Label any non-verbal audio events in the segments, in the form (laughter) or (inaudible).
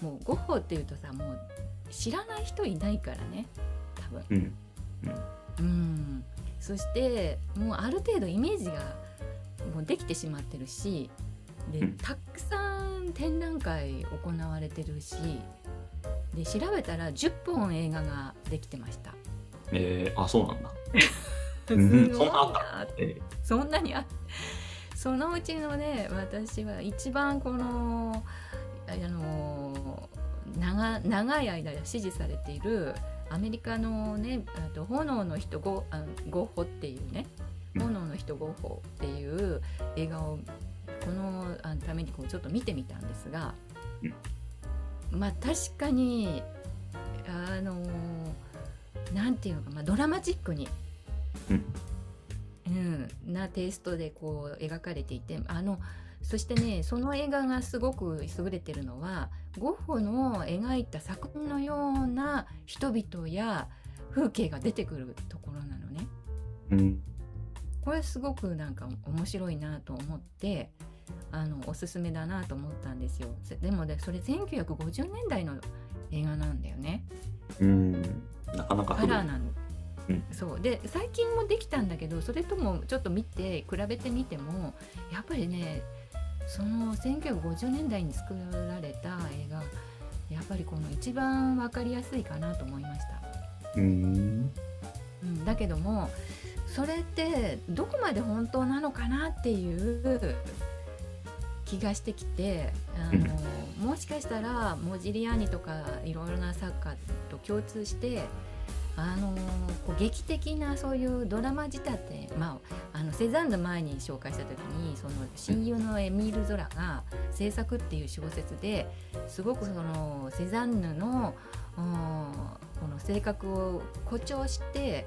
もうゴッホっていうとさもう知らない人いないからね多分。うん。うん。そしてもうある程度イメージがもうできてしまってるしでうん。たくさん展覧会行われてるしで調べたら10本映画ができてました。えー、あそうなんだ。(laughs) すんごいそんなあっなえそんなにあそのうちのね私は一番このあの長長い間支持されているアメリカのねあと炎の人ゴあゴッホっていうねうん。炎の人ゴッホっていう映画をこのためにこうちょっと見てみたんですが、まあ確かにあのなんていうのか、まあ、ドラマチックにうん。うん、なテイストでこう描かれていてあのそしてねその映画がすごく優れてるのはゴッホの描いた作品のような人々や風景が出てくるところなのね。うんこれすごくなんか面白いなと思ってあのおすすめだなと思ったんですよ。せでもねそれ1950年代の映画なんだよね。うんなかなかカラーなの。うんそうで最近もできたんだけどそれともちょっと見て比べてみてもやっぱりねその1950年代に作られた映画やっぱりこの一番分かりやすいかなと思いました。うんうん、だけどもそれってどこまで本当なのかなっていう気がしてきてあの、もしかしたらモジリアーニとかいろいろな作家と共通してあのこう劇的なそういうドラマ仕立て、まあ、あのセザンヌ前に紹介した時にその親友のエミール・ゾラが「制作」っていう小説ですごくそのセザンヌのうんこの性格を誇張して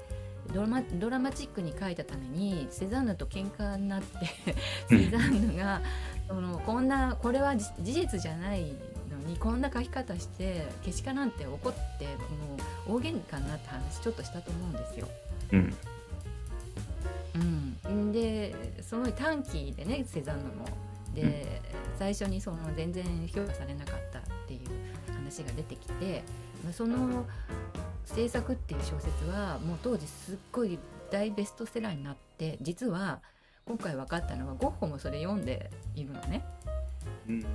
ドラマドラマチックに書いたためにセザンヌと喧嘩になって (laughs) セザンヌがそのこんなこれは事事実じゃないのにこんな書き方してけしかなんて怒ってもう大喧嘩になった話ちょっとしたと思うんですよ。うん。うん、ですごい短期でねセザンヌも。で、最初にその全然評価されなかったっていう話が出てきてまあその制作っていう小説はもう当時すっごい大ベストセラーになって実は今回分かったのはゴッホもそれ読んでいるのね。うん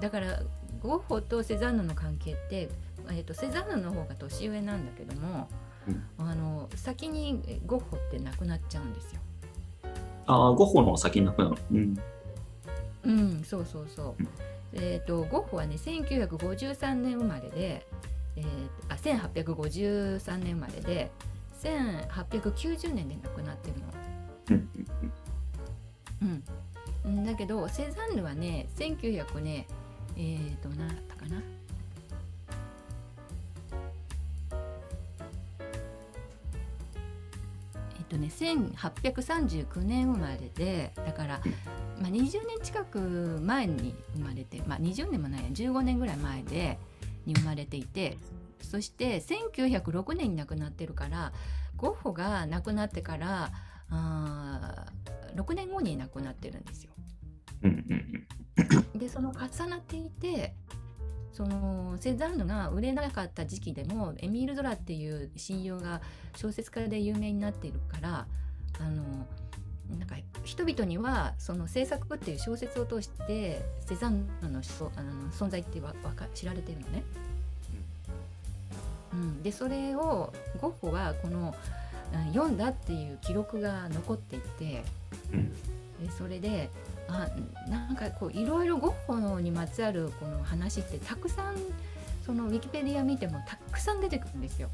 だからゴッホとセザンヌの関係って、えー、とセザンヌの方が年上なんだけども、うんあの先にゴッホって亡くなっちゃうんですよ。ああゴッホの方が先に亡くなるの？うんうん、そうそうそううん。えっ、とゴッホはね1953年生まれで、えーとあ1853年生まれで1890年で亡くなってるの。うんうんうん、だけどセザンヌはね1900ねえっ、と何だったかな？えっ、とね1839年生まれでだから、まあ、20年近く前に生まれて、まあ、20年もないや15年ぐらい前でに生まれていてそして1906年に亡くなってるからゴッホが亡くなってからあ6年後に亡くなってるんですよ。でその重なっていてそのセザンヌが売れなかった時期でもエミール・ゾラっていう親友が小説家で有名になっているからあのなんか人々にはその制作っていう小説を通してセザンヌの人あの存在ってわわか知られてるのね。うん、でそれをゴッホはこのうん読んだっていう記録が残っていて、うん。でそれであなんかこういろいろゴッホにまつわるこの話ってたくさんそのウィキペディア見てもたくさん出てくるんですよ。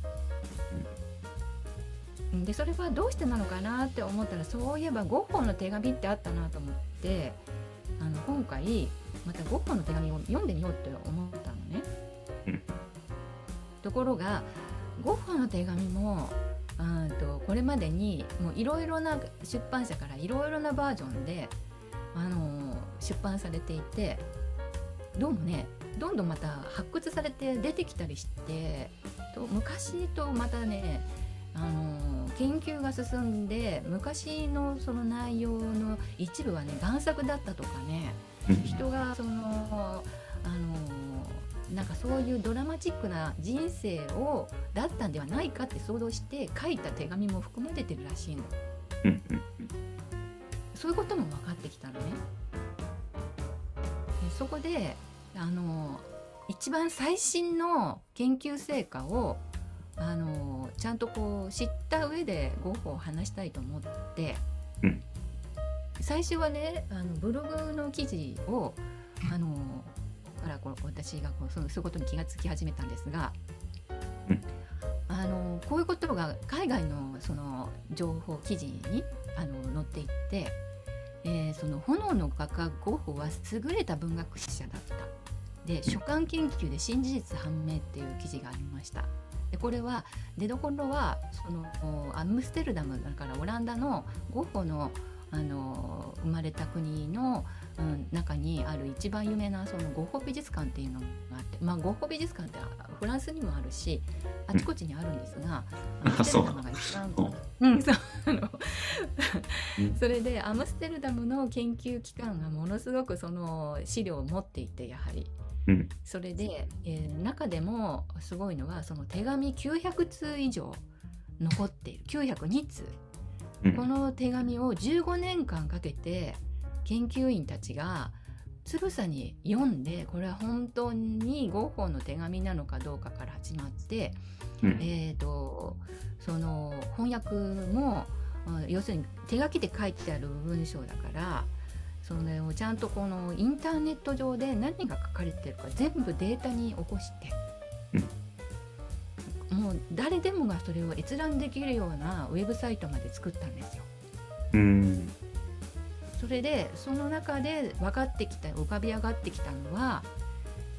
うんでそれはどうしてなのかなって思ったらそういえばゴッホの手紙ってあったなと思ってあの今回またゴッホの手紙を読んでみようって思ったのね。うんところがゴッホの手紙もうんとこれまでにいろいろな出版社からいろいろなバージョンで、あの出版されていてどうもねどんどんまた発掘されて出てきたりしてと昔とまたねあの研究が進んで昔のその内容の一部はね贋作だったとかねうん。人がそのあのなんかそういうドラマチックな人生をだったんではないかって想像して書いた手紙も含まれてるらしいのそういうことも分かってきたのね。でそこであの一番最新の研究成果をあのちゃんとこう知った上でゴッホを話したいと思って、うん。最初はねあのブログの記事をあのからこう私がこうそういうことに気がつき始めたんですが、うん。あのこういうことが海外のその情報記事にあの載っていって、えーその炎の画家ゴッホは優れた文学史者だった。で書簡研究で新事実判明っていう記事がありました。でこれは出どころはそのアムステルダムだからオランダのゴッホのあの生まれた国の、うん、中にある一番有名なそのゴッホ美術館っていうのがあって、まあ、ゴッホ美術館ってフランスにもあるしあちこちにあるんですが、うん。アムステルダムが一番うんう。ん、そう (laughs) (laughs) それでアムステルダムの研究機関がものすごくその資料を持っていてやはり。うん。それで、えー中でもすごいのはその手紙900通以上残っている。902通。うん。この手紙を15年間かけて研究員たちがつぶさに読んでこれは本当にゴッホの手紙なのかどうかから始まって、うん。えー、とその翻訳もうん要するに手書きで書いてある文章だからそれをちゃんとこのインターネット上で何が書かれてるか全部データに起こして、もう誰でもがそれを閲覧できるようなウェブサイトまで作ったんですよ。うんそれでその中で分かってきた浮かび上がってきたのは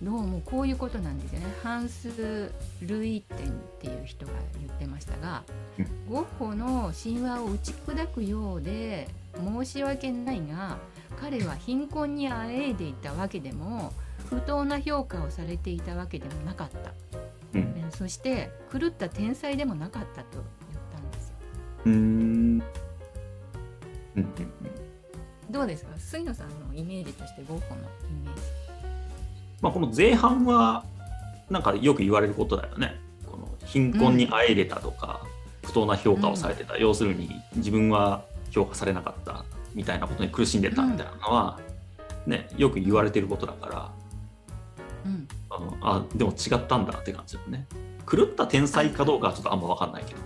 どうもこういうことなんですよね。ハンス・ルイテンっていう人が言ってましたが、うんゴッホの神話を打ち砕くようで申し訳ないが彼は貧困にあえいでいたわけでも不当な評価をされていたわけでもなかった、うん。えそして狂った天才でもなかったと言ったんですよ。うんどうですか？杉野さんのイメージとしてゴッホのイメージ。まあ、この前半はなんかよく言われることだよね。この貧困にあえれたとか、不当な評価をされてた、要するに自分は評価されなかったみたいなことに苦しんでたみたいなのは、ね、よく言われてることだからうん。あのあでも違ったんだって感じだよね。狂った天才かどうかはちょっとあんま分かんないけど。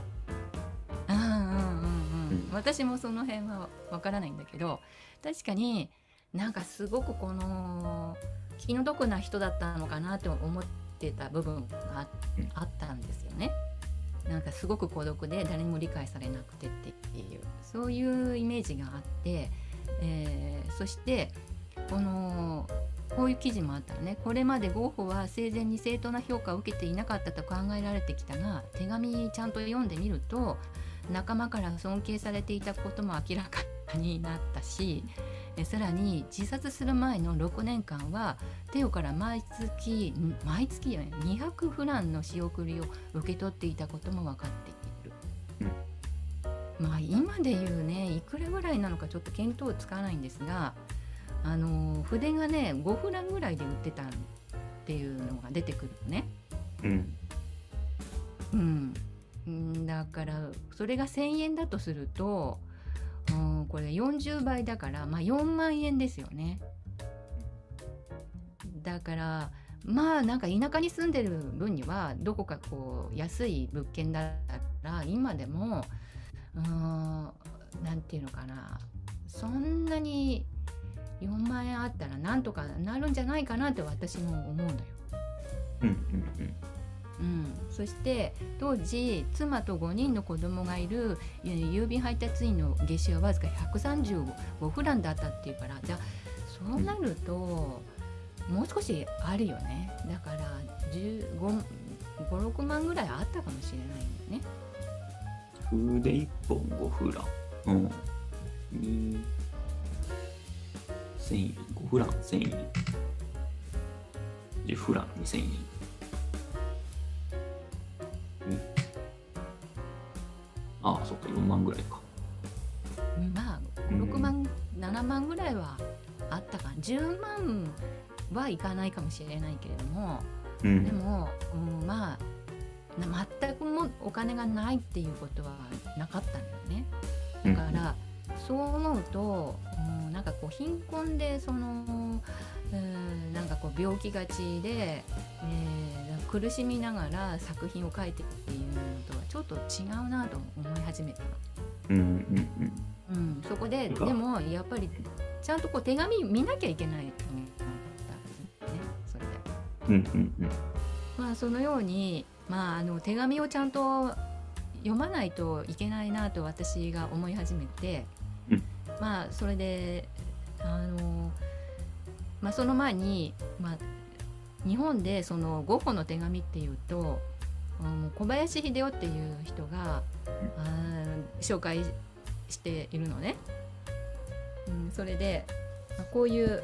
私もその辺はわからないんだけど確かになんかすごくこの気の毒な人だったのかなって思ってた部分があったんですよね。なんかすごく孤独で誰にも理解されなくてっていう。そういうイメージがあって、えーそしてこのこういう記事もあったらね。これまでゴッホは生前に正当な評価を受けていなかったと考えられてきたが手紙ちゃんと読んでみると仲間から尊敬されていたことも明らかになったしえさらに自殺する前の6年間はテオから毎月ん毎月よね200フランの仕送りを受け取っていたことも分かっている。まあ今で言うねいくらぐらいなのかちょっと見当つかないんですがあの筆がね5フランぐらいで売ってたっていうのが出てくるのね。うんうん、うんだからそれが1,000円だとすると、うん、これ40倍だから、まあ、4万円ですよね。だからまあなんか田舎に住んでる分にはどこかこう安い物件だったら今でもうんていうのかなそんなに4万円あったらなんとかなるんじゃないかなって私も思うのよ。うんそして当時妻と5人の子供がいる郵便配達員の月収はわずか135フランだったっていうからじゃあそうなるともう少しあるよねだから56万ぐらいあったかもしれないよね。うん。筆1本5フラン。うん。に1000円。5フラン1000円。10フラン2000円。ああ、そっか、4万ぐらいか。まあうん6万、7万ぐらいはあったかな10万はいかないかもしれないけれどもうんでも、うん、まあな全くもお金がないっていうことはなかったんだよね。だから、そう思うと、うん、なんかこう貧困でその、うん、なんかこう病気がちで、えー苦しみながら作品を描いてっていうのとはちょっと違うなと思い始めたの。うんうんうん、そこででもやっぱりちゃんとこう手紙見なきゃいけないと思ったねそれで。うんうんうんまあそのように、まあ、あの手紙をちゃんと読まないといけないなと私が思い始めて、うんまあそれであの、まあ、その前に、まあ、日本でそのゴッホの手紙っていうと、うん小林秀夫っていう人が、あー紹介しているのね。うん、それで、まあこういう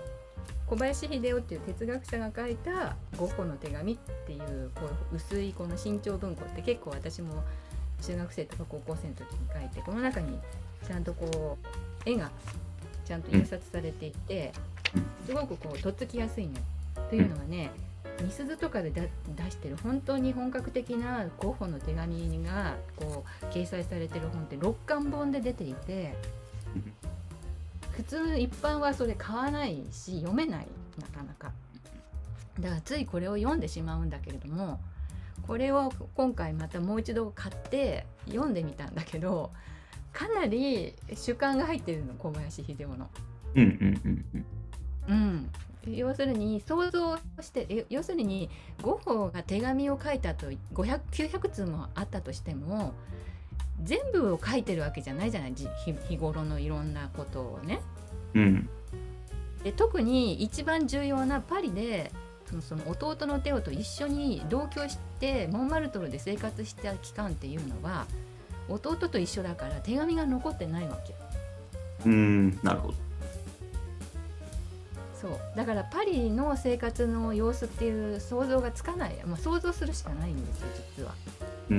小林秀夫っていう哲学者が書いた「ゴッホの手紙」っていうこう薄いこの新潮文庫って結構私も中学生とか高校生の時に書いてこの中にちゃんとこう絵がちゃんと印刷されていてすごくこうとっつきやすいの。というのはねみすゞとかでだ出してる本当に本格的なゴッホの手紙がこう掲載されてる本って6巻本で出ていてうん普通一般はそれ買わないし読めないなかなか。だからついこれを読んでしまうんだけれどもこれを今回またもう一度買って読んでみたんだけどかなり主観が入ってるの小林秀夫の。うんうんうんうん。うん、要するに想像してえ要するにゴッホが手紙を書いたと500900通もあったとしても全部を書いてるわけじゃないじゃない？じ日日頃のいろんなことをね。うんで特に一番重要なパリでそのその弟のテオと一緒に同居してモンマルトルで生活した期間っていうのは弟と一緒だから手紙が残ってないわけ。うんなるほどそう。だからパリの生活の様子っていう想像がつかない、まあ、想像するしかないんですよ実は、うん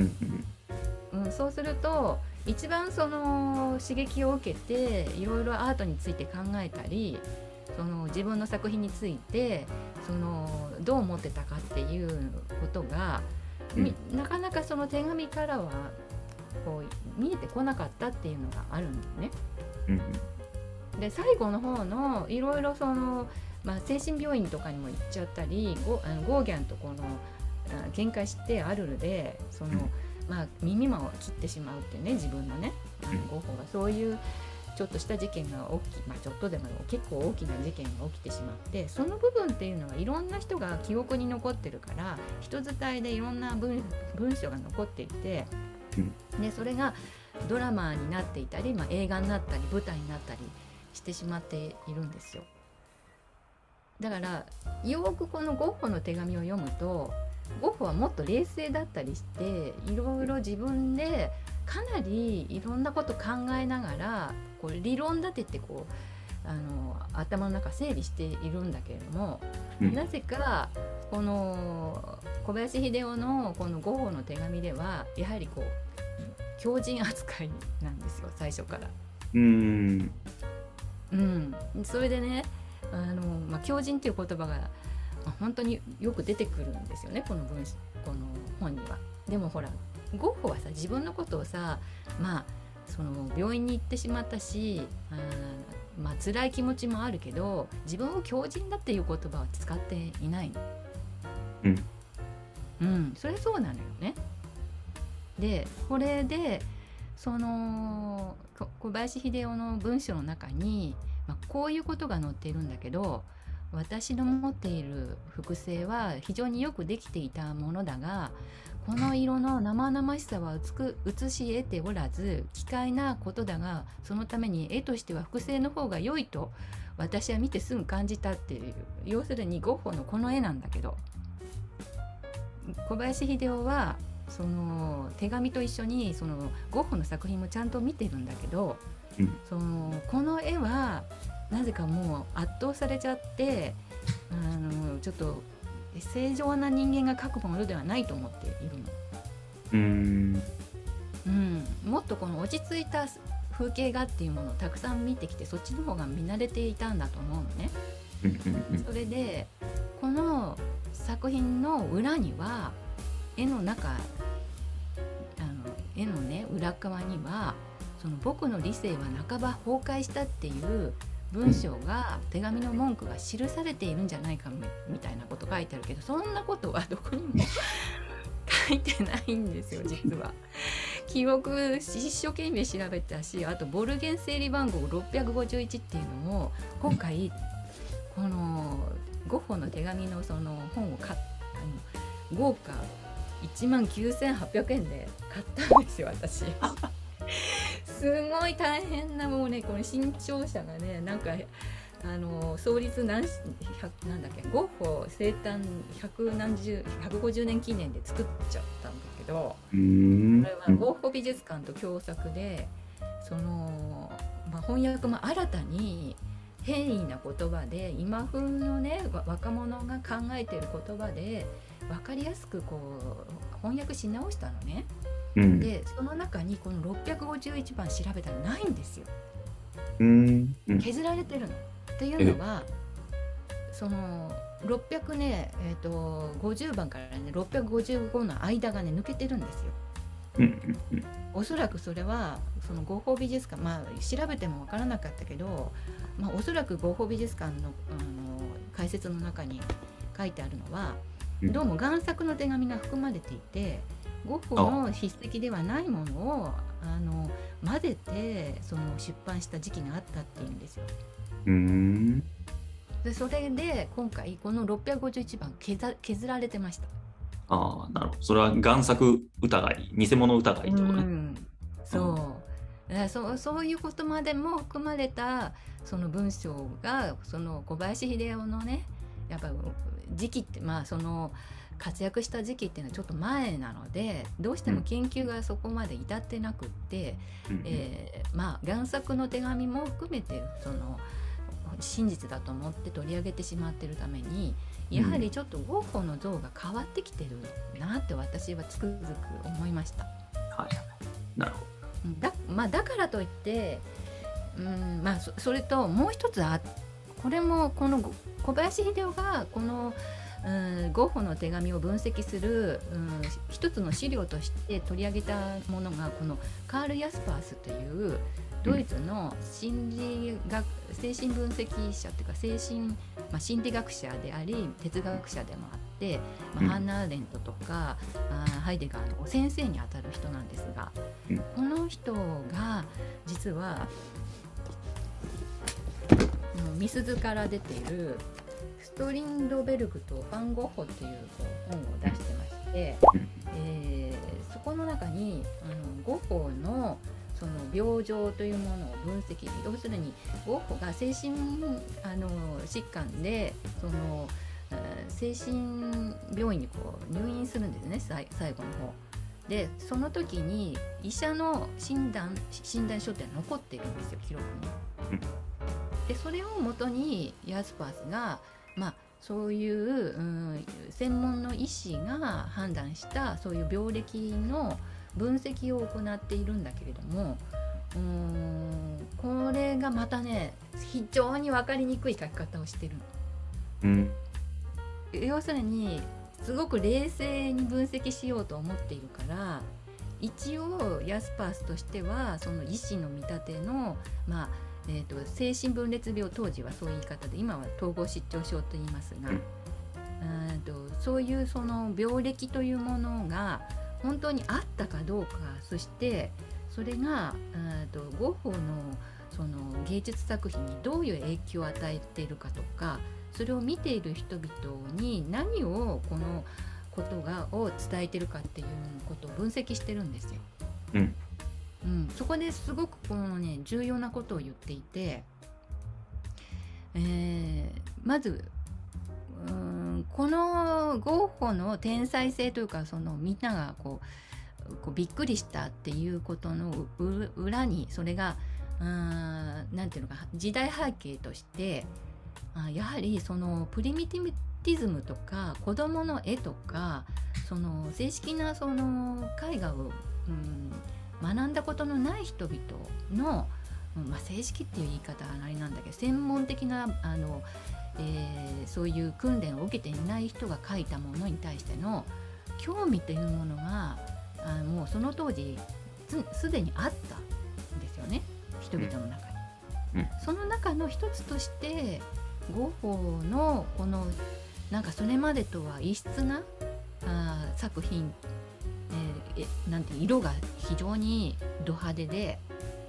うん。うん、そうすると一番その刺激を受けていろいろアートについて考えたりその自分の作品についてそのどう思ってたかっていうことが、みなかなかその手紙からはこう見えてこなかったっていうのがあるんだよね。うんで最後の方のいろいろその、まあ、精神病院とかにも行っちゃったりゴあのゴーギャンとこのあ喧嘩してアルルでその、うん。まあ、耳まを切ってしまうってね自分のねゴッホがそういうちょっとした事件が起き、まあ、ちょっとでも結構大きな事件が起きてしまってその部分っていうのはいろんな人が記憶に残ってるから人伝いでいろんな文文章が残っていて、でそれがドラマになっていたり、まあ、映画になったり舞台になったりしてしまっているんですよ。だからよくこのゴッホの手紙を読むとゴッホはもっと冷静だったりしていろいろ自分でかなりいろんなこと考えながらこう理論立ててこうあの頭の中整理しているんだけれども、うんなぜかこの小林秀夫のこのゴッホの手紙ではやはりこう強人扱いなんですよ最初から。うんうん、それでねあの、まあ、強人っていう言葉が、まあ、本当によく出てくるんですよねこの文章この本には。でもほらゴッホはさ自分のことをさまあその病院に行ってしまったしあーまあ辛い気持ちもあるけど自分を強人だっていう言葉は使っていないの。うんうん、それそうなのよね。でこれでそのこ小林秀夫の文章の中に、まあ、こういうことが載っているんだけど私の持っている複製は非常によくできていたものだがこの色の生々しさは美し得ておらず奇怪なことだがそのために絵としては複製の方が良いと私は見てすぐ感じたっていう要するにゴッホのこの絵なんだけど。小林秀夫はその手紙と一緒にそのゴッホの作品もちゃんと見てるんだけど、うんそのこの絵はなぜかもう圧倒されちゃってあのちょっと正常な人間が描くものではないと思っているの。うんうん、もっとこの落ち着いた風景画っていうものをたくさん見てきてそっちの方が見慣れていたんだと思うのね。それでこの作品の裏には絵の中あの絵のね裏側にはその僕の理性は半ば崩壊したっていう文章が手紙の文句が記されているんじゃないかみたいなこと書いてあるけどそんなことはどこにも書いてないんですよ実は。(laughs) 記憶一生懸命調べたしあとボルゲン整理番号651っていうのを今回このゴッホの手紙のその本を買っあの豪華1万9800円で買ったんですよ私。すごい大変なもうねこの新潮社がねなんかあの創立何なんだっけゴッホ生誕百何十150年記念で作っちゃったんだけどこれはゴッホ美術館と共作でその、まあ、翻訳も新たに変異な言葉で今風のね若者が考えてる言葉で分かりやすくこう翻訳し直したのね。うん、でその中にこの651番調べたらないんですよ。うん、削られてるの。っていうのはその600ね、えーと、50番からね655の間がね抜けてるんですよ。おそらくそれはその合法美術館まあ調べても分からなかったけど、まあ、おそらく合法美術館のあの解説の中に書いてあるのはどうも贋作の手紙が含まれていてゴッホの筆跡ではないものをあの混ぜてその出版した時期があったっていうんですよ。うん。でそれで今回この651番削削られてました。ああなるほど。それは贋作疑い偽物疑いってことね、うん、そう、うん、そうそういうことまでも含まれたその文章がその小林秀夫のね時期ってまあその活躍した時期っていうのはちょっと前なのでどうしても研究がそこまで至ってなくって、うん、えー、まあ贋作の手紙も含めてその真実だと思って取り上げてしまってるためにやはりちょっとゴッホの像が変わってきてるなって私はつくづく思いました。はい、なるほど。だ,、まあ、だからといってうんまあそそれともう一つあこれもこの小林秀夫がこのうんゴッホの手紙を分析する、うん、一つの資料として取り上げたものがこのカール・ヤスパースというドイツの心理学精神分析者っていうか精神、まあ、心理学者であり哲学者でもあって、まあ、ハンナ・アーレントとかあハイデガーの先生にあたる人なんですが、この人が実はミスズから出ているストリンドベルグとファン・ゴッホっていう本を出してまして、えー、そこの中にあのゴッホの「その病状というものを分析要するにゴッホが精神あの疾患でその精神病院にこう入院するんですね最後の方。でその時に医者の診断診断書って残っているんですよ記録に。でそれをもとにヤスパースがまあそういう、うん、専門の医師が判断したそういう病歴の分析を行っているんだけれどもうんこれがまたね非常に分かりにくい書き方をしてるの。うん、要するにすごく冷静に分析しようと思っているから一応ヤスパースとしてはその医師の見立ての、まあえーと、精神分裂病当時はそういう言い方で今は統合失調症と言いますが、うん、とそういうその病歴というものが本当にあったかどうかそしてそれがとゴッホのその芸術作品にどういう影響を与えているかとかそれを見ている人々に何をこのことがを伝えてるかっていうことを分析してるんですよ。うん、うん、そこですごくこのね重要なことを言っていて、えー、まずうんこのゴッホの天才性というかそのみんながこうこうびっくりしたっていうことの裏にそれが何て言うのか時代背景としてあやはりそのプリミティズムとか子どもの絵とかその正式なその絵画を、うん、学んだことのない人々の、まあ、正式っていう言い方はあれなんだけど専門的なあのえーそういう訓練を受けていない人が書いたものに対しての興味というものがあもうその当時すすでにあったんですよね人々の中に。うんその中の一つとしてゴッホのこのなんかそれまでとは異質なあー作品、えーえなんて色が非常にド派手で、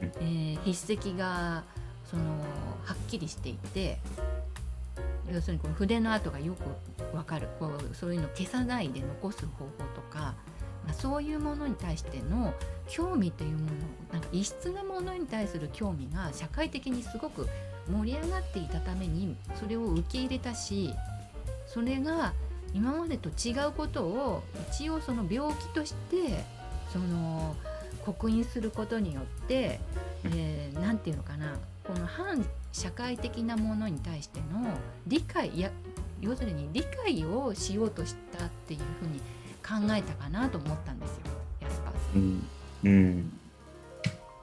うん。えー筆跡がそのはっきりしていて要するにこの筆の跡がよくわかる。こうそういうの消さないで残す方法とか、まあ、そういうものに対しての興味というものなんか異質なものに対する興味が社会的にすごく盛り上がっていたためにそれを受け入れたしそれが今までと違うことを一応その病気としてその刻印することによって何、えーなんていうのかなこの反社会的なものに対しての理解いや要するに理解をしようとしたっていうふうに考えたかなと思ったんですよヤスパーさん。うん。うん。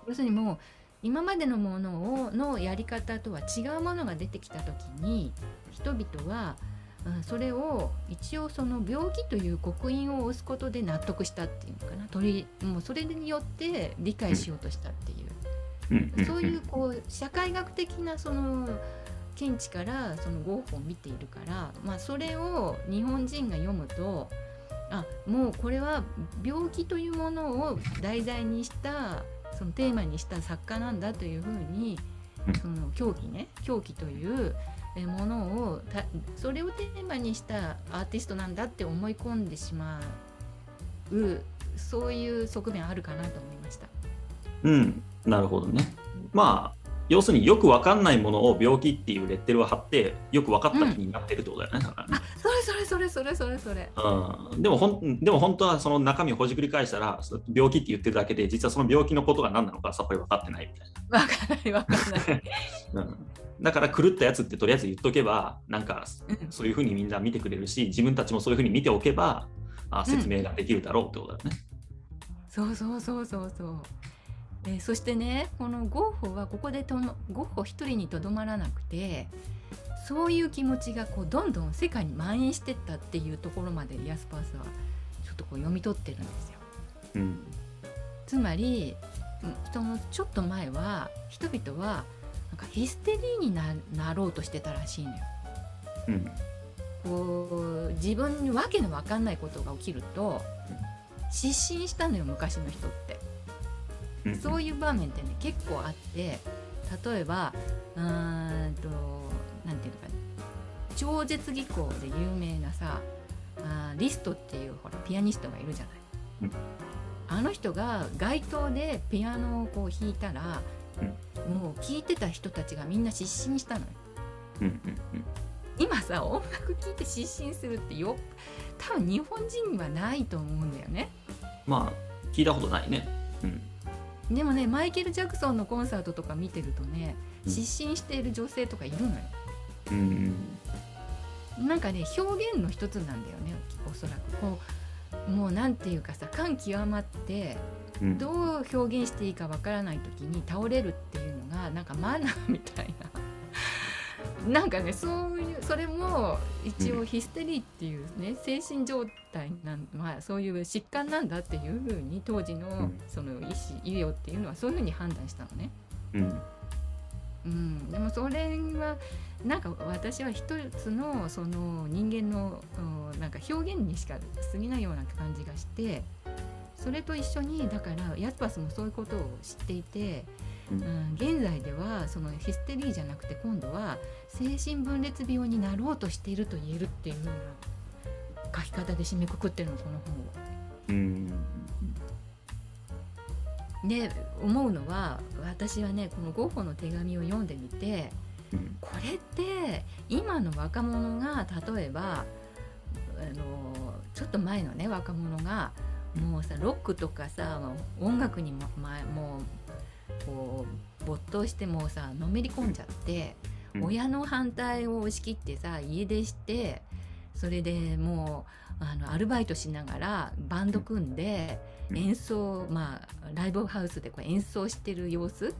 要するにもう今までのものをのやり方とは違うものが出てきた時に人々は、うん、それを一応その病気という刻印を押すことで納得したっていうのかな。取りもうそれによって理解しようとしたっていう。うん。そういうこう社会学的なその見地からそのゴッホを見ているから、まあ、それを日本人が読むとあもうこれは病気というものを題材にしたそのテーマにした作家なんだというふうにうんその狂気ね狂気というえものをたそれをテーマにしたアーティストなんだって思い込んでしまうそういう側面あるかなと思いました。うん、なるほどね。まあ要するによくわかんないものを病気っていうレッテルを貼ってよく分かった気になってるってことだよね。だからねあそれそれそれそれそれ。うん、でもほんでも本当はその中身をほじくり返したらそ病気って言ってるだけで実はその病気のことが何なのかさっぱり分かってないみたいわかんないわかんない。な。うん、だから狂ったやつってとりあえず言っとけばなんかうんそういうふうにみんな見てくれるし自分たちもそういうふうに見ておけばあ説明ができるだろうってことだよね。そうそうそうそうそう。えーそしてねこのゴッホはここでともゴッホ一人にとどまらなくてそういう気持ちがこうどんどん世界に蔓延してったっていうところまでヤスパースはちょっとこう読み取ってるんですよ。うんつまりうんそのちょっと前は人々はなんかヒステリーにななろうとしてたらしいのよ。うんこう自分に訳の分かんないことが起きると失神したのよ昔の人って。うんそういう場面ってね結構あって例えばうーんとなんていうのかな超絶技巧で有名なさあーリストっていうほらピアニストがいるじゃない。うんあの人が街頭でピアノをこう弾いたら、もう聴いてた人たちがみんな失神したのよ。うんうん今さ音楽聴いて失神するってよ多分日本人にはないと思うんだよね。まあ聞いたことないね。うんでもねマイケル・ジャクソンのコンサートとか見てるとねうん失神している女性とかいるのよ。うんなんかね表現の一つなんだよねおそらく。こうもうなんていうかさ感極まってうん。どう表現していいかわからない時に倒れるっていうのがなんかマナーみたいな。(laughs) なんかねそういうそれも一応ヒステリーっていうね精神状態なんまあそういう疾患なんだっていうふうに当時のん。その医師医療っていうのはそういうふうに判断したのね。うんうん、でもそれはなんか私は一つのその人間のうんなんか表現にしか過ぎないような感じがしてそれと一緒にだからヤスパスもそういうことを知っていて、うん。うん、現在ではそのヒステリーじゃなくて今度は精神分裂病になろうとしていると言えるっていうふうな書き方で締めくくってるのこの本を。うんで思うのは私はねこのゴッホの手紙を読んでみてうん。これって今の若者が例えばあのちょっと前のね若者がもうさロックとかさ音楽にも,、ま、もうこう没頭してもうさのめり込んじゃって、うん。親の反対を押し切ってさ家出してそれでもうあのアルバイトしながらバンド組んでうん。演奏、まあライブハウスでこう演奏してる様子。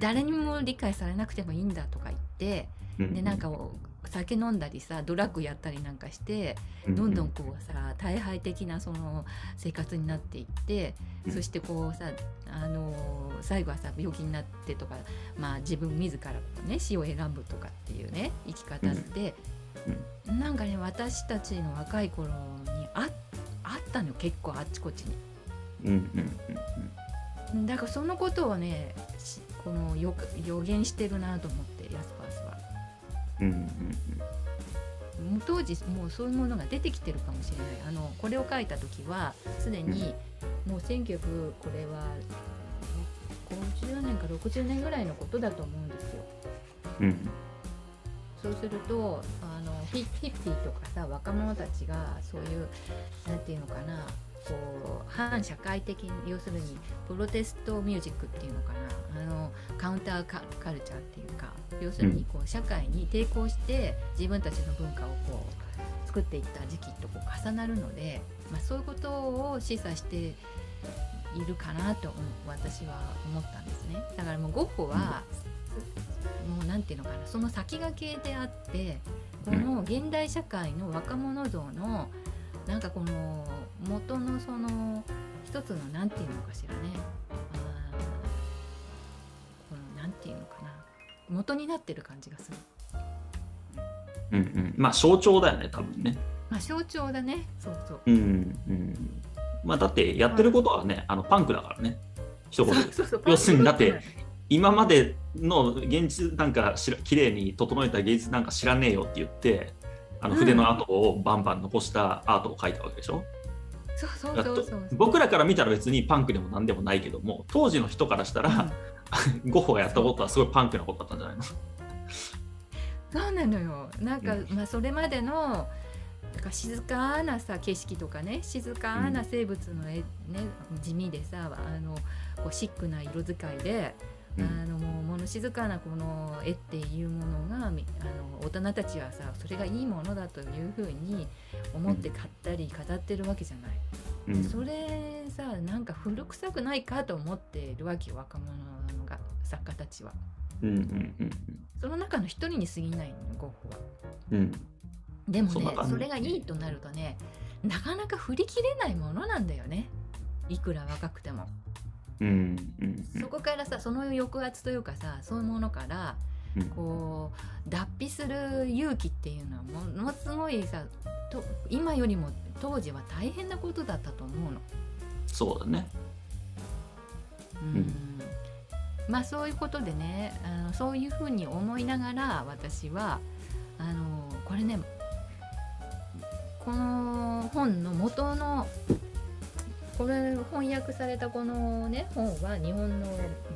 誰にも理解されなくてもいいんだとか言ってうんでなんかお酒飲んだりさドラッグやったりなんかしてどんどんこうさ大敗的なその生活になっていって、うん。そしてこうさあの最後はさ病気になってとか、まあ、自分自らね死を選ぶとかっていうね生き方って、なんかね私たちの若い頃にああったのよ結構あっちこっちに。うんうんうんだからそのことをねしこの予予言してるなと思ってヤスパースは。うんうんうんもう当時もうそういうものが出てきてるかもしれないあのこれを書いた時はすでにもう1900これは50年か60年ぐらいのことだと思うんですよ。うんそうするとあのヒヒッピーとかさ若者たちがそういうなんていうのかなこう反社会的に要するにプロテストミュージックっていうのかなあのカウンターカカルチャーっていうか要するにこう社会に抵抗して自分たちの文化をこう作っていった時期とこう重なるので、まあ、そういうことを示唆しているかなと私は思ったんですね。だからもうゴッホは、もうなんていうのかなその先駆けであってこの現代社会の若者像のなんかこの元のその一つのなんていうのかしらね。このなんていうのかな。元になってる感じがする。うんうん。まあ象徴だよね多分ね。まあ象徴だね。そうそう。うんうんまあだってやってることはねあのパンクだからね。一言で。そうそう要するにだって今までの現実なんかしら綺麗に整えた芸術なんか知らねえよって言ってあのうん。筆の跡をバンバン残したアートを描いたわけでしょ、そうそうだとそう。そう僕らから見たら別にパンクでも何でもないけども当時の人からしたら、(laughs) ゴッホがやったことはすごいパンクなことだったんじゃないの？そうなのよ。なんか、まあそれまでのなんか静かなさ景色とかね静かな生物の絵、ね、地味でさあのこうシックな色使いで、うんあのもう物静かなこの絵っていうものがみあの大人たちはさそれがいいものだというふうに思って買ったり語ってるわけじゃない。うんそれさなんか古臭くないかと思っているわけよ若者のが作家たちは。うんうんうんその中の一人に過ぎないのよゴッホは。うんうんでもねそれがいいとなるとねなかなか振り切れないものなんだよねいくら若くても。うんそこからさその抑圧というかさそういうものからうん。こう脱皮する勇気っていうのはものすごいさと今よりも当時は大変なことだったと思うの。そうだね。うんうん。まあそういうことでねあのそういうふうに思いながら私はあのこれねこの本の元のこれ翻訳されたこのね本は日本の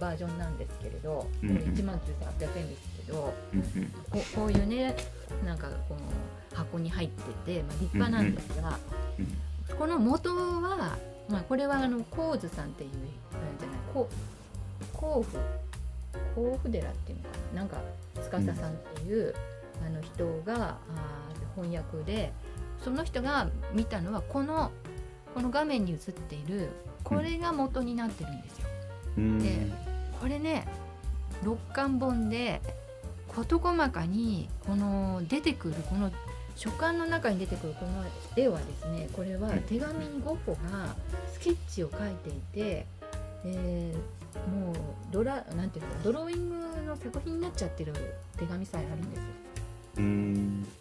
バージョンなんですけれど、これうん。うん1万9800円ですけどうんうん。ここういうねなんかこの箱に入ってて、まあ、立派なんですが、うんこの元は、まあ、これはあの高津さんっていうじゃないこう甲府甲府寺っていうのかななんか司さんっていう、あの人があー翻訳でその人が見たのはこのこの画面に映っているこれが元になってるんですよ。うんでこれね六巻本で事細かにこの出てくるこの書簡の中に出てくるこの絵はですねこれはうん手紙にゴッホがスケッチを描いていて、えーもうドラなんていうのドローイングの作品になっちゃってる手紙さえあるんですよ。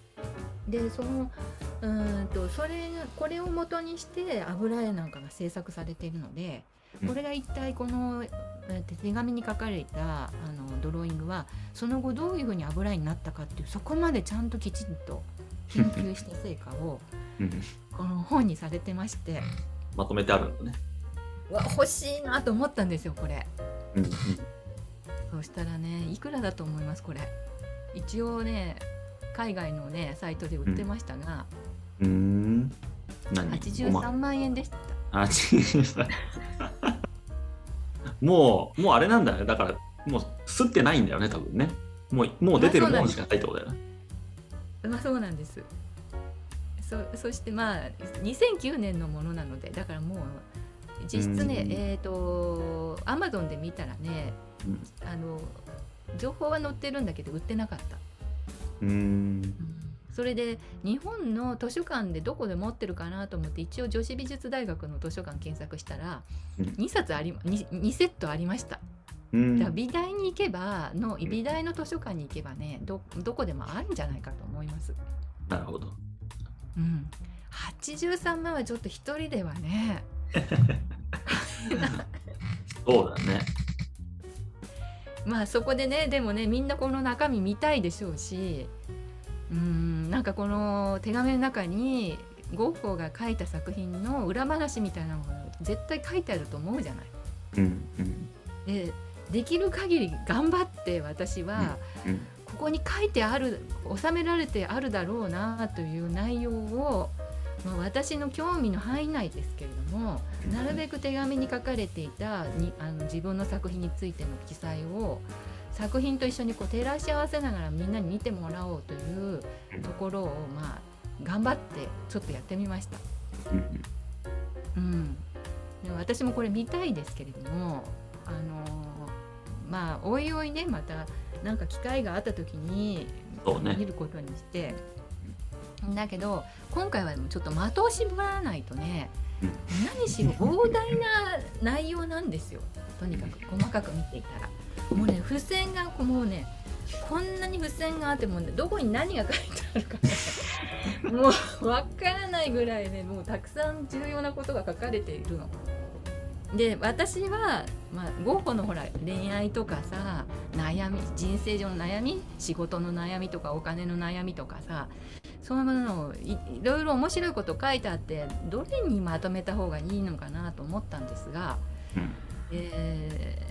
うんでそのうーんとそれがこれを元にして油絵なんかが制作されているのでうん。これが一体この、えー手紙に書かれたあのドローイングはその後どういうふうに油絵になったかっていうそこまでちゃんときちんと研究した成果をうん。この本にされてまして。まとめてあるんだね。うわ欲しいなと思ったんですよこれ。うんうん。そしたらねいくらだと思いますこれ。一応ね海外のねサイトで売ってましたが、うーん。何？83万円でした。あ83もうもうあれなんだよ。ねだからもう吸ってないんだよね多分ね。もうもう出てるもんしかないってことだよね。まあそうなんです。そそしてまあ2009年のものなのでだからもう実質ねうん。えっ、とアマゾンで見たらねうん。あの情報は載ってるんだけど売ってなかった。うん。それで日本の図書館でどこで持ってるかなと思って一応女子美術大学の図書館検索したらうん。2冊あり 2, 2セットありました。美大に行けばの美大の図書館に行けばねどどこでもあるんじゃないかと思います。なるほど。うん、83万はちょっと一人ではね。(laughs) そうだねまあそこでねでもねみんなこの中身見たいでしょうしうんなんかこの手紙の中にゴッホが書いた作品の裏話みたいなのが絶対書いてあると思うじゃない。うんうんでできる限り頑張って私は、うんここに書いてある収められてあるだろうなという内容を、まあ、私の興味の範囲内ですけれどもなるべく手紙に書かれていたにあの自分の作品についての記載を作品と一緒にこう照らし合わせながらみんなに見てもらおうというところをまあ頑張ってちょっとやってみました。うんうん、で私もこれ見たいですけれどもあのまあおいおいねまたなんか機会があった時に見ることにして、だけど今回はちょっと的を絞らないとね、うん。何しろ膨大な内容なんですよ。とにかく細かく見ていたら。もうね付箋がもうねこんなに付箋があっても、ね、どこに何が書いてあるかね (laughs) もうわからないぐらいねもうたくさん重要なことが書かれているの。で私は、まあ、ゴッホのほら恋愛とかさ悩み人生上の悩み仕事の悩みとかお金の悩みとかさそういうものをいいろいろ面白いこと書いてあってどれにまとめた方がいいのかなと思ったんですが、うんえ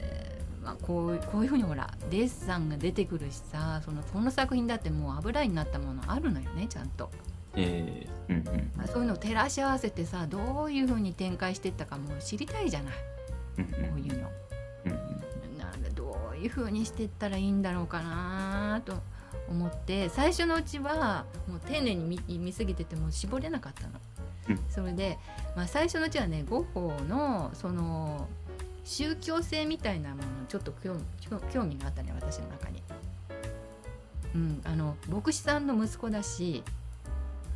ーまあ、こうこういうふうにほらデッサンが出てくるしさそのこの作品だってもう油になったものあるのよねちゃんと。えーうんうんまあ、そういうのを照らし合わせてさどういうふうに展開していったかもう知りたいじゃないうんこういうの。うんうんなんでどういうふうにしていったらいいんだろうかなと思って最初のうちはもう丁寧に見見すぎてても絞れなかったの。うんそれで、まあ、最初のうちはねゴッホのその宗教性みたいなものちょっと興味があったね私の中に。うん、あの牧師さんの息子だし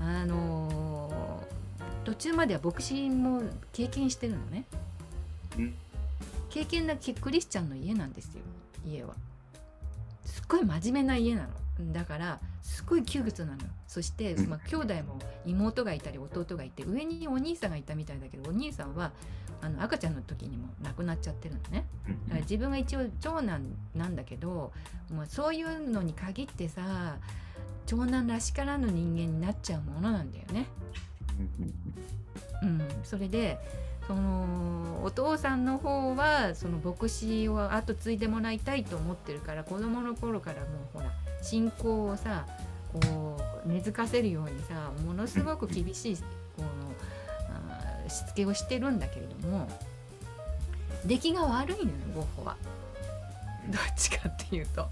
あの途中までは牧師も経験してるのね。うん。経験なきクリスチャンの家なんですよ家は。すっごい真面目な家なの。だからすっごい窮屈なの。よそして、うん。まあ、兄弟も妹がいたり弟がいて上にお兄さんがいたみたいだけどお兄さんはあの赤ちゃんの時にも亡くなっちゃってるのね。うんだから自分が一応長男なんだけどもうそういうのに限ってさ長男らしからぬ人間になっちゃうものなんだよね。うん、それでそのお父さんの方はその牧師を後継いでもらいたいと思ってるから子供の頃からもうほら信仰をさこう根付かせるようにさものすごく厳しいこのあしつけをしてるんだけれども出来が悪いのよゴッホは。どっちかっていうと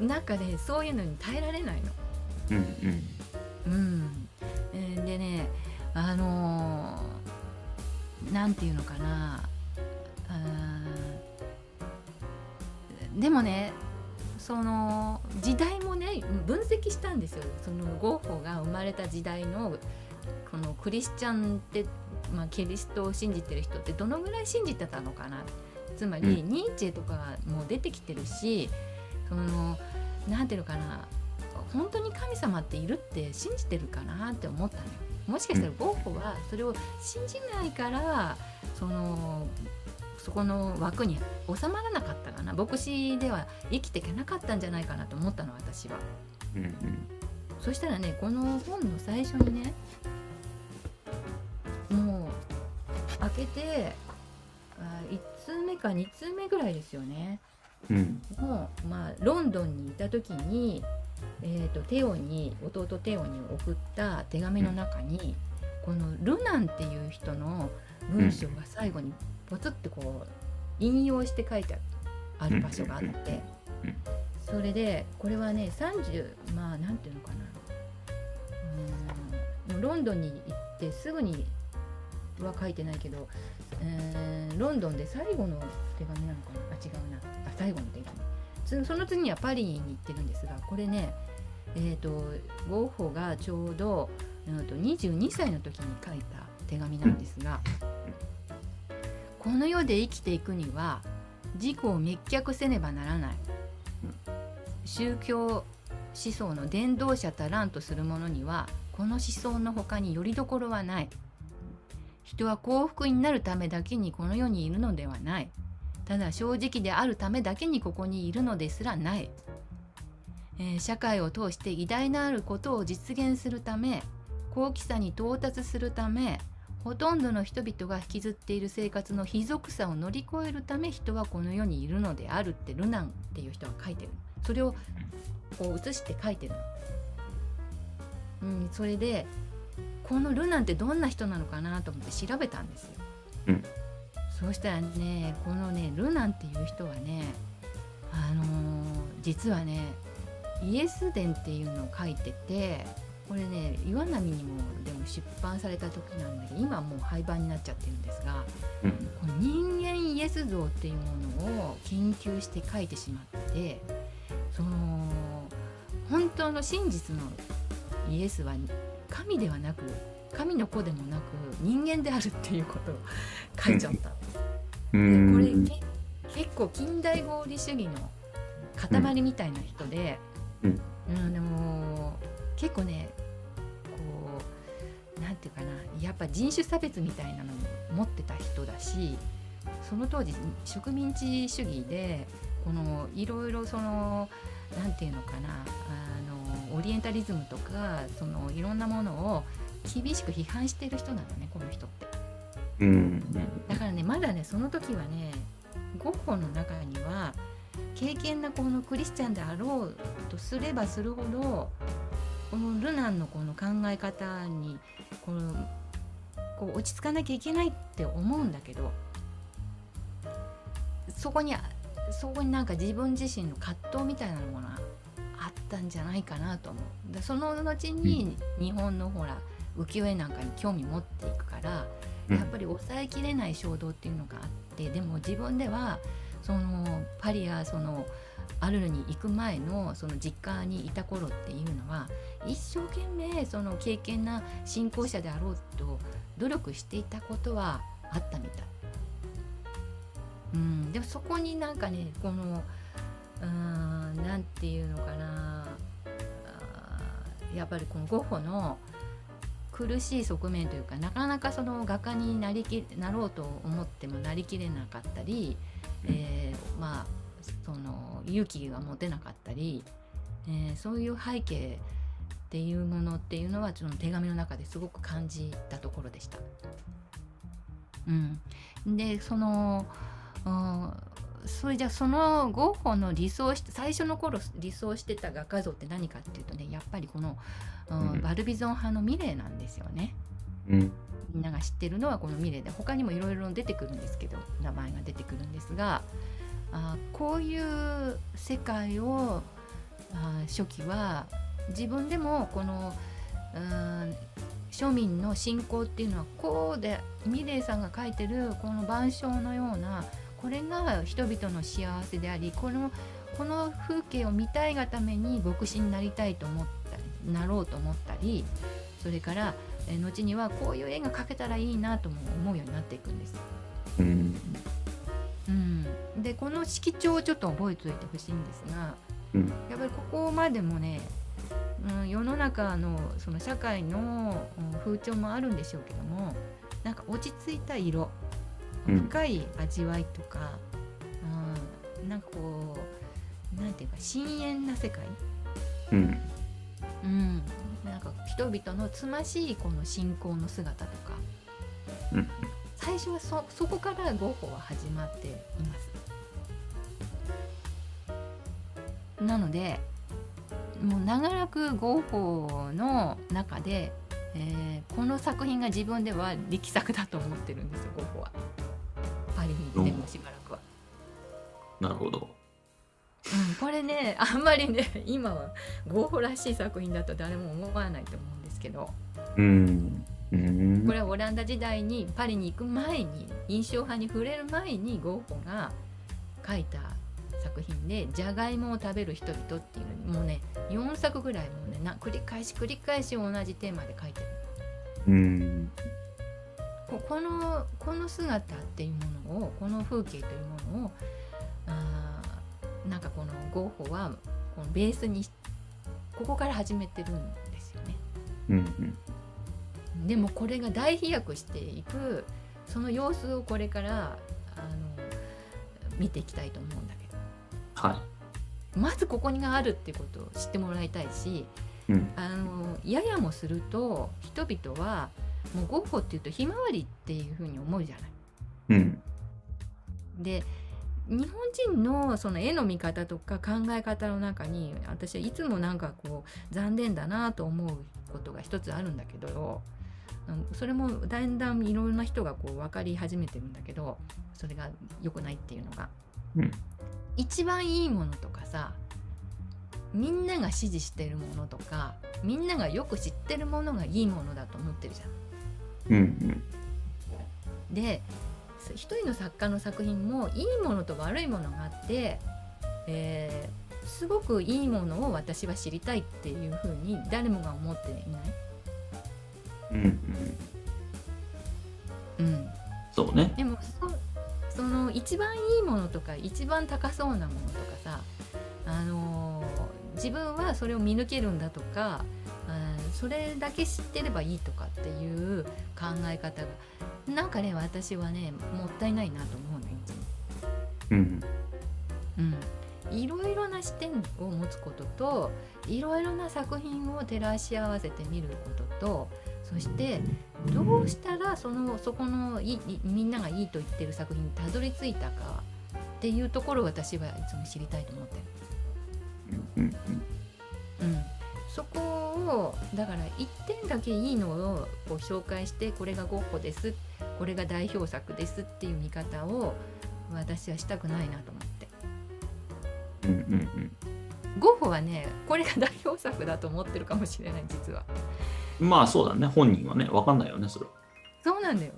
なんかねそういうのに耐えられないの。うんうん。うん、えーでねあのーなんていうのかな。でもねその時代もね分析したんですよ。そのゴッホが生まれた時代のこのクリスチャンって、まあ、キリストを信じてる人ってどのぐらい信じてたのかな。つまり、うニーチェとかも出てきてるしそのなんていうのかな本当に神様っているって信じてるかなって思ったのよ。もしかしたらゴッホはそれを信じないからそのそこの枠に収まらなかったかな。牧師では生きていけなかったんじゃないかなと思ったの私は。うんうん。そしたらねこの本の最初にねもう開けてあ1通目か2通目ぐらいですよねうん。まあ、ロンドンにいた時に、えー、とテオに弟テオに送った手紙の中に、このルナンっていう人の文章が最後にポツってこう引用して書いてある場所があって、うん。それでこれはね30まあなんていうのかな。うーんロンドンに行ってすぐには書いてないけど、えーロンドンで最後の手紙なのかな。あ違うな。あ最後の手紙その次にはパリに行ってるんですがこれねえーと、ゴッホがちょうど、えー、と22歳の時に書いた手紙なんですが、この世で生きていくには自己を滅却せねばならない、宗教思想の伝道者たらんとする者にはこの思想の他によりどころはない。人は幸福になるためだけにこの世にいるのではない。ただ正直であるためだけにここにいるのですらない、えー、社会を通して偉大なることを実現するため高貴さに到達するためほとんどの人々が引きずっている生活の非俗さを乗り越えるため人はこの世にいるのであるってルナンっていう人は書いてる。それをこう写して書いてるうん、それでこのルナンってどんな人なのかなと思って調べたんですよ。うん、そうしたらねこのねルナンっていう人はねあのー、実はねイエス伝っていうのを書いててこれね岩波にもでも出版された時なんだけど今もう廃盤になっちゃってるんですが、うん、この人間イエス像っていうものを研究して書いてしまってその本当の真実のイエスは神ではなく神の子でもなく人間であるっていうことを書いちゃった。うん、これ結構近代合理主義の塊みたいな人で、うん、うん、でも結構ねこう何て言うかなやっぱ人種差別みたいなのを持ってた人だしその当時植民地主義でこのいろいろその何て言うのかなオリエンタリズムとかそのいろんなものを厳しく批判してる人なんだねこの人って。うん、だからねまだねその時はねゴッホの中には敬虔なこのクリスチャンであろうとすればするほどこのルナンのこの考え方にこのこう落ち着かなきゃいけないって思うんだけどそこにそこになんか自分自身の葛藤みたいなものがったんじゃないかなと思う。でその後に日本のほら浮世絵なんかに興味持っていくからやっぱり抑えきれない衝動っていうのがあってでも自分ではそのパリやそのアルルに行く前のその実家にいた頃っていうのは一生懸命その敬虔な信仰者であろうと努力していたことはあったみたい。うん、でもそこになんかねこの何て言うのかなやっぱりこのゴッホの苦しい側面というかなかなかその画家になりきなろうと思ってもなりきれなかったり、えー、まあその勇気が持てなかったり、えー、そういう背景っていうものっていうのはその手紙の中ですごく感じたところでした。うん、でそのそれじゃそのゴッホの理想し最初の頃理想してた画家像って何かっていうとねやっぱりこの、うん、バルビゾン派のミレーなんですよね。うん、みんなが知ってるのはこのミレーで他にもいろいろ出てくるんですけど名前が出てくるんですがあこういう世界をあ初期は自分でもこの、うん、庶民の信仰っていうのはこうでミレーさんが書いてるこの晩鐘のようなこれが人々の幸せでありこのこの風景を見たいがために牧師になりたいと思ったりなろうと思ったりそれからえ後にはこういう絵が描けたらいいなとも思うようになっていくんです。うん、うん、でこの色調をちょっと覚えておいてほしいんですが、うん、やっぱりここまでもね、うん、世の中のその社会の風潮もあるんでしょうけどもなんか落ち着いた色深い味わいとか、うん、なんかこうなんていうか深遠な世界、うん、うん、なんか人々のつましいこの信仰の姿とか、うん、最初はそそこからゴッホは始まっています。なのでもう長らくゴッホの中で、えー、この作品が自分では力作だと思ってるんですよゴッホは。りにでもしばらくは。なるほど。うん、これねあんまりね今はゴーホらしい作品だと誰も思わないと思うんですけど、うん、うん、これはオランダ時代にパリに行く前に印象派に触れる前にゴッホが書いた作品で「じゃがいもを食べる人々」っていうもうね4作ぐらいもうねな繰り返し繰り返し同じテーマで書いてる。うんここのこの姿っていうものをこの風景というものをあーなんかこのゴッホはこのベースにここから始めてるんですよね。うんうん。でもこれが大飛躍していくその様子をこれからあの見ていきたいと思うんだけど。はまずここにがあるっていうことを知ってもらいたいしいうん。あのややもすると人々はもうゴッホっていうとひまわりっていうふうに思うじゃない。うんで日本人のその絵の見方とか考え方の中に私はいつもなんかこう残念だなと思うことが一つあるんだけどうんそれもだんだんいろんな人がこう分かり始めてるんだけどそれが良くないっていうのがうん一番いいものとかさみんなが支持してるものとかみんながよく知ってるものがいいものだと思ってるじゃん。うんうん。で一人の作家の作品もいいものと悪いものがあって、えーすごくいいものを私は知りたいっていうふうに誰もが思っていない、うんうん。うん、そうね。でもそその一番いいものとか一番高そうなものとかさ、あのー自分はそれを見抜けるんだとか、それだけ知ってればいいとかっていう考え方がなんかね私はねもったいないなと思うのいつも。うんうん、いろいろな視点を持つことといろいろな作品を照らし合わせて見ることとそしてどうしたらそのそこのいいみんながいいと言ってる作品にたどり着いたかっていうところを私はいつも知りたいと思ってる。うん、そこをだから1点だけいいのをこう紹介してこれがゴッホです。これが代表作ですっていう見方を私はしたくないなと思って。うんうんうん。ゴッホはねこれが代表作だと思ってるかもしれない実は。まあそうだね。本人はね分かんないよねそれは。そうなんだよ。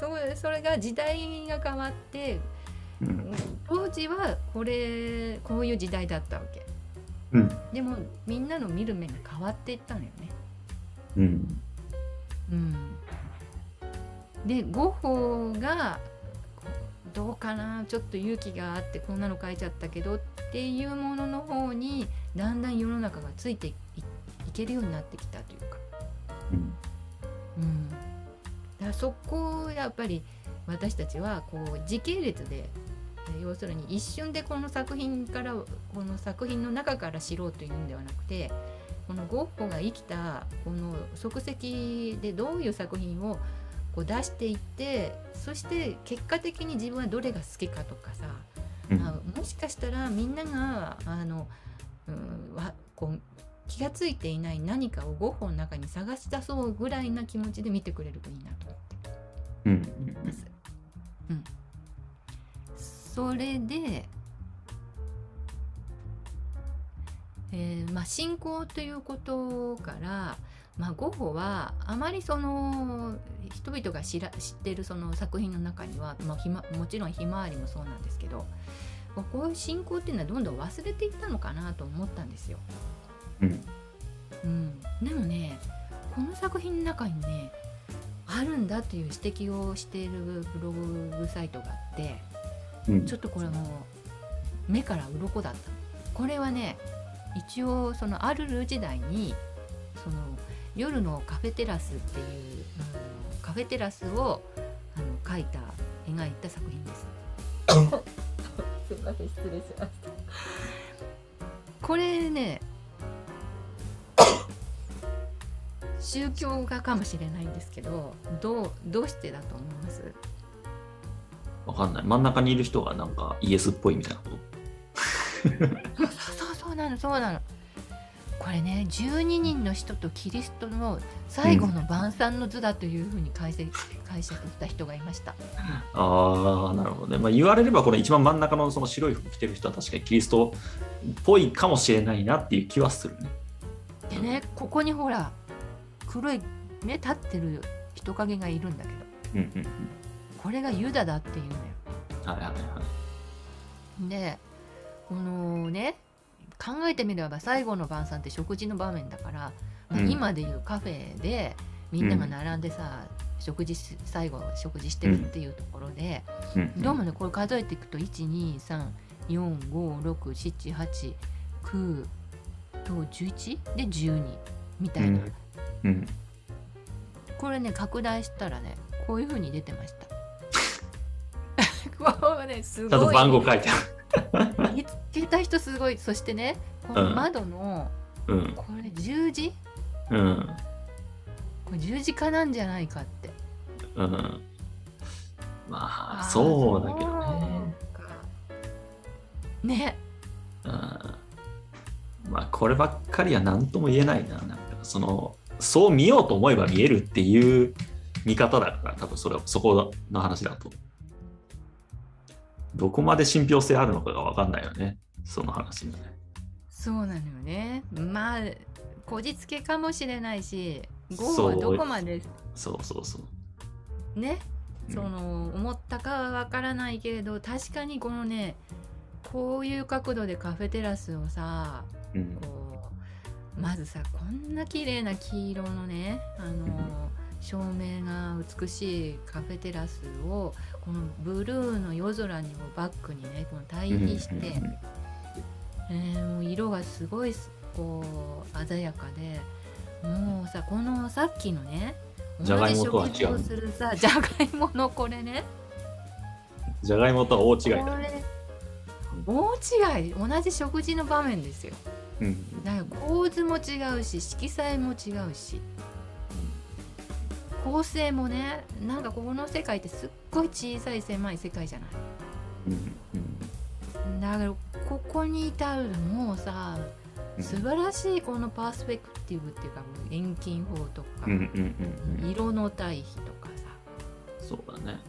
そうそれが時代が変わってうん。当時はこれこういう時代だったわけうん。でもみんなの見る目が変わっていったのよね。うん。うん。でゴッホがどうかなちょっと勇気があってこんなの書いちゃったけどっていうものの方にだんだん世の中がついていいけるようになってきたというか。うん。うん、だからそこをやっぱり私たちはこう時系列でえ要するに一瞬でこの作品からこの作品の中から知ろうというんではなくてこのゴッホが生きたこの足跡でどういう作品をこう出していってそして結果的に自分はどれが好きかとかさ、うん。あもしかしたらみんながあの、うん、わこう気がついていない何かをゴッホの中に探し出そうぐらいな気持ちで見てくれるといいなと思ってうんうん。ます。うん、それで、えーまあ、信仰ということから、まあ、ゴッホはあまりその人々が知ら知っているその作品の中には、まあ、ひまもちろんひまわりもそうなんですけどこういう信仰っていうのはどんどん忘れていったのかなと思ったんですよ。うんうん、でもねこの作品の中にねあるんだという指摘をしているブログサイトがあってうんちょっとこれもう目から鱗だったこれはね一応そのアルル時代にその夜のカフェテラスっていう、うんカフェテラスをあの描いた描いた作品です。すいません失礼しました。これね宗教画かもしれないんですけどどうどうしてだと思います？分かんない。真ん中にいる人がなんかイエスっぽいみたいなこと？(laughs) そうそうそうなのそうなの。これね12人の人とキリストの最後の晩餐の図だというふうに解析解釈した人がいました。ああなるほどね、まあ、言われればこれ一番真ん中のその白い服着てる人は確かにキリストっぽいかもしれないなっていう気はするね。でねここにほら黒いね立ってる人影がいるんだけど。うんうんうんこれがユダだっていうのよ。はいはいはい。でこのね考えてみれば最後の晩餐って食事の場面だから、今でいうカフェでみんなが並んでさ、食事し最後食事してるっていうところで、うん。どうもねこれ数えていくと123456789と11で12みたいな、うん。うん。これね拡大したらねこういう風に出てましたこうねすちゃんとごい番号書いてある。見つけた人すごいそしてねこの窓の、うんこれ十字？うんこれ十字架なんじゃないかってうん。まあーそうだけどね。ねうんまあこればっかりは何とも言えないな。なんかそのそう見ようと思えば見えるっていう見方だから多分それはそこの話だと。どこまで信憑性あるのかが分かんないよね。その話がね。そうなのよねまあこじつけかもしれないしゴーはどこまでそうそうそう。ね？うんその思ったかはわからないけれど確かにこのねこういう角度でカフェテラスをさうんこうまずさこんな綺麗な黄色のねあの照明が美しいカフェテラスをこのブルーの夜空にもバックにねこの対比して、えーもう色がすごいすこう鮮やかでもうさこのさっきのねじゃがいもとは違う同じ食事をするさじゃがいものこれね。じゃがいもとは大違いだ。大違い。同じ食事の場面ですよ。うんだから構図も違うし色彩も違うし構成もねなんかこの世界ってすっごい小さい狭い世界じゃない？うんうんだからここに至るもうさうん素晴らしいこのパースペクティブっていうかもう遠近法とか、うんうんうんうん。色の対比とかさ。そうだね。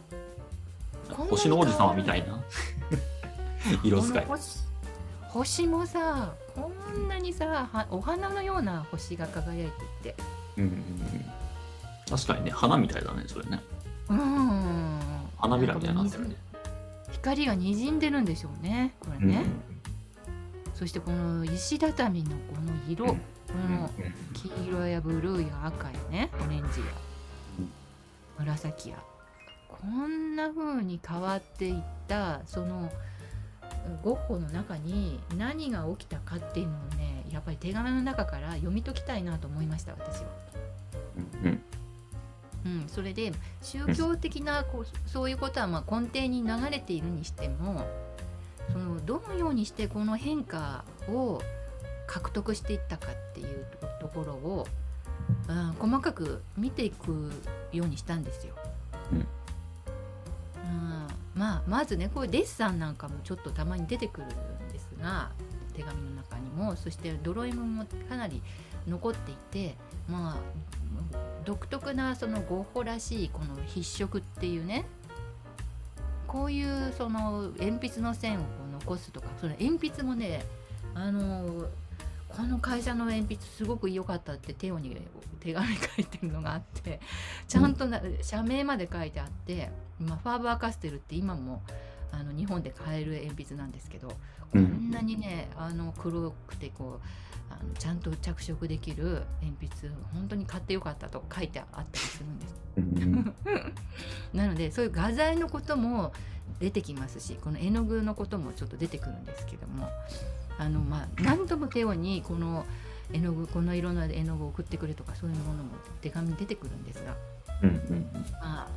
星の王子様みたいな？(laughs) 色使い。星星もさこんなにさはお花のような星が輝いていて。うんうんうん確かにね、花みたいだね、それね。うん。花びらみたいになってるね。光がにじんでるんでしょうねこれうん。ね、そしてこの石畳のこの色、うん。この黄色やブルーや赤やねオレンジや。うん紫や。こんな風に変わっていったそのゴッホの中に何が起きたかっていうのをねやっぱり手紙の中から読み解きたいなと思いました私は。うんうんうん、それで宗教的なこうそういうことはまあ根底に流れているにしてもそのどのようにしてこの変化を獲得していったかっていうところを、うん、細かく見ていくようにしたんですよ。うん。うん。まあ、まずねこういうデッサンなんかもちょっとたまに出てくるんですが手紙の中にも。そしてドローイもかなり残っていてまあ独特なそのゴッホらしいこの筆色っていうねこういうその鉛筆の線を残すとかその鉛筆もねあのこの会社の鉛筆すごく良かったってテオに手紙書いてるのがあってちゃんとな社名まで書いてあって、まあ、ファーバーカステルって今もあの日本で買える鉛筆なんですけどこうん。んなにねあの黒くてこうあのちゃんと着色できる鉛筆本当に買ってよかったと書いてあったりするんです。うん (laughs) なのでそういう画材のことも出てきますしこの絵の具のこともちょっと出てくるんですけどもあの、まあ、何度もテオにこの絵の具この色の絵の具を送ってくれとかそういうものも手紙に出てくるんですが、うんうん。まあ、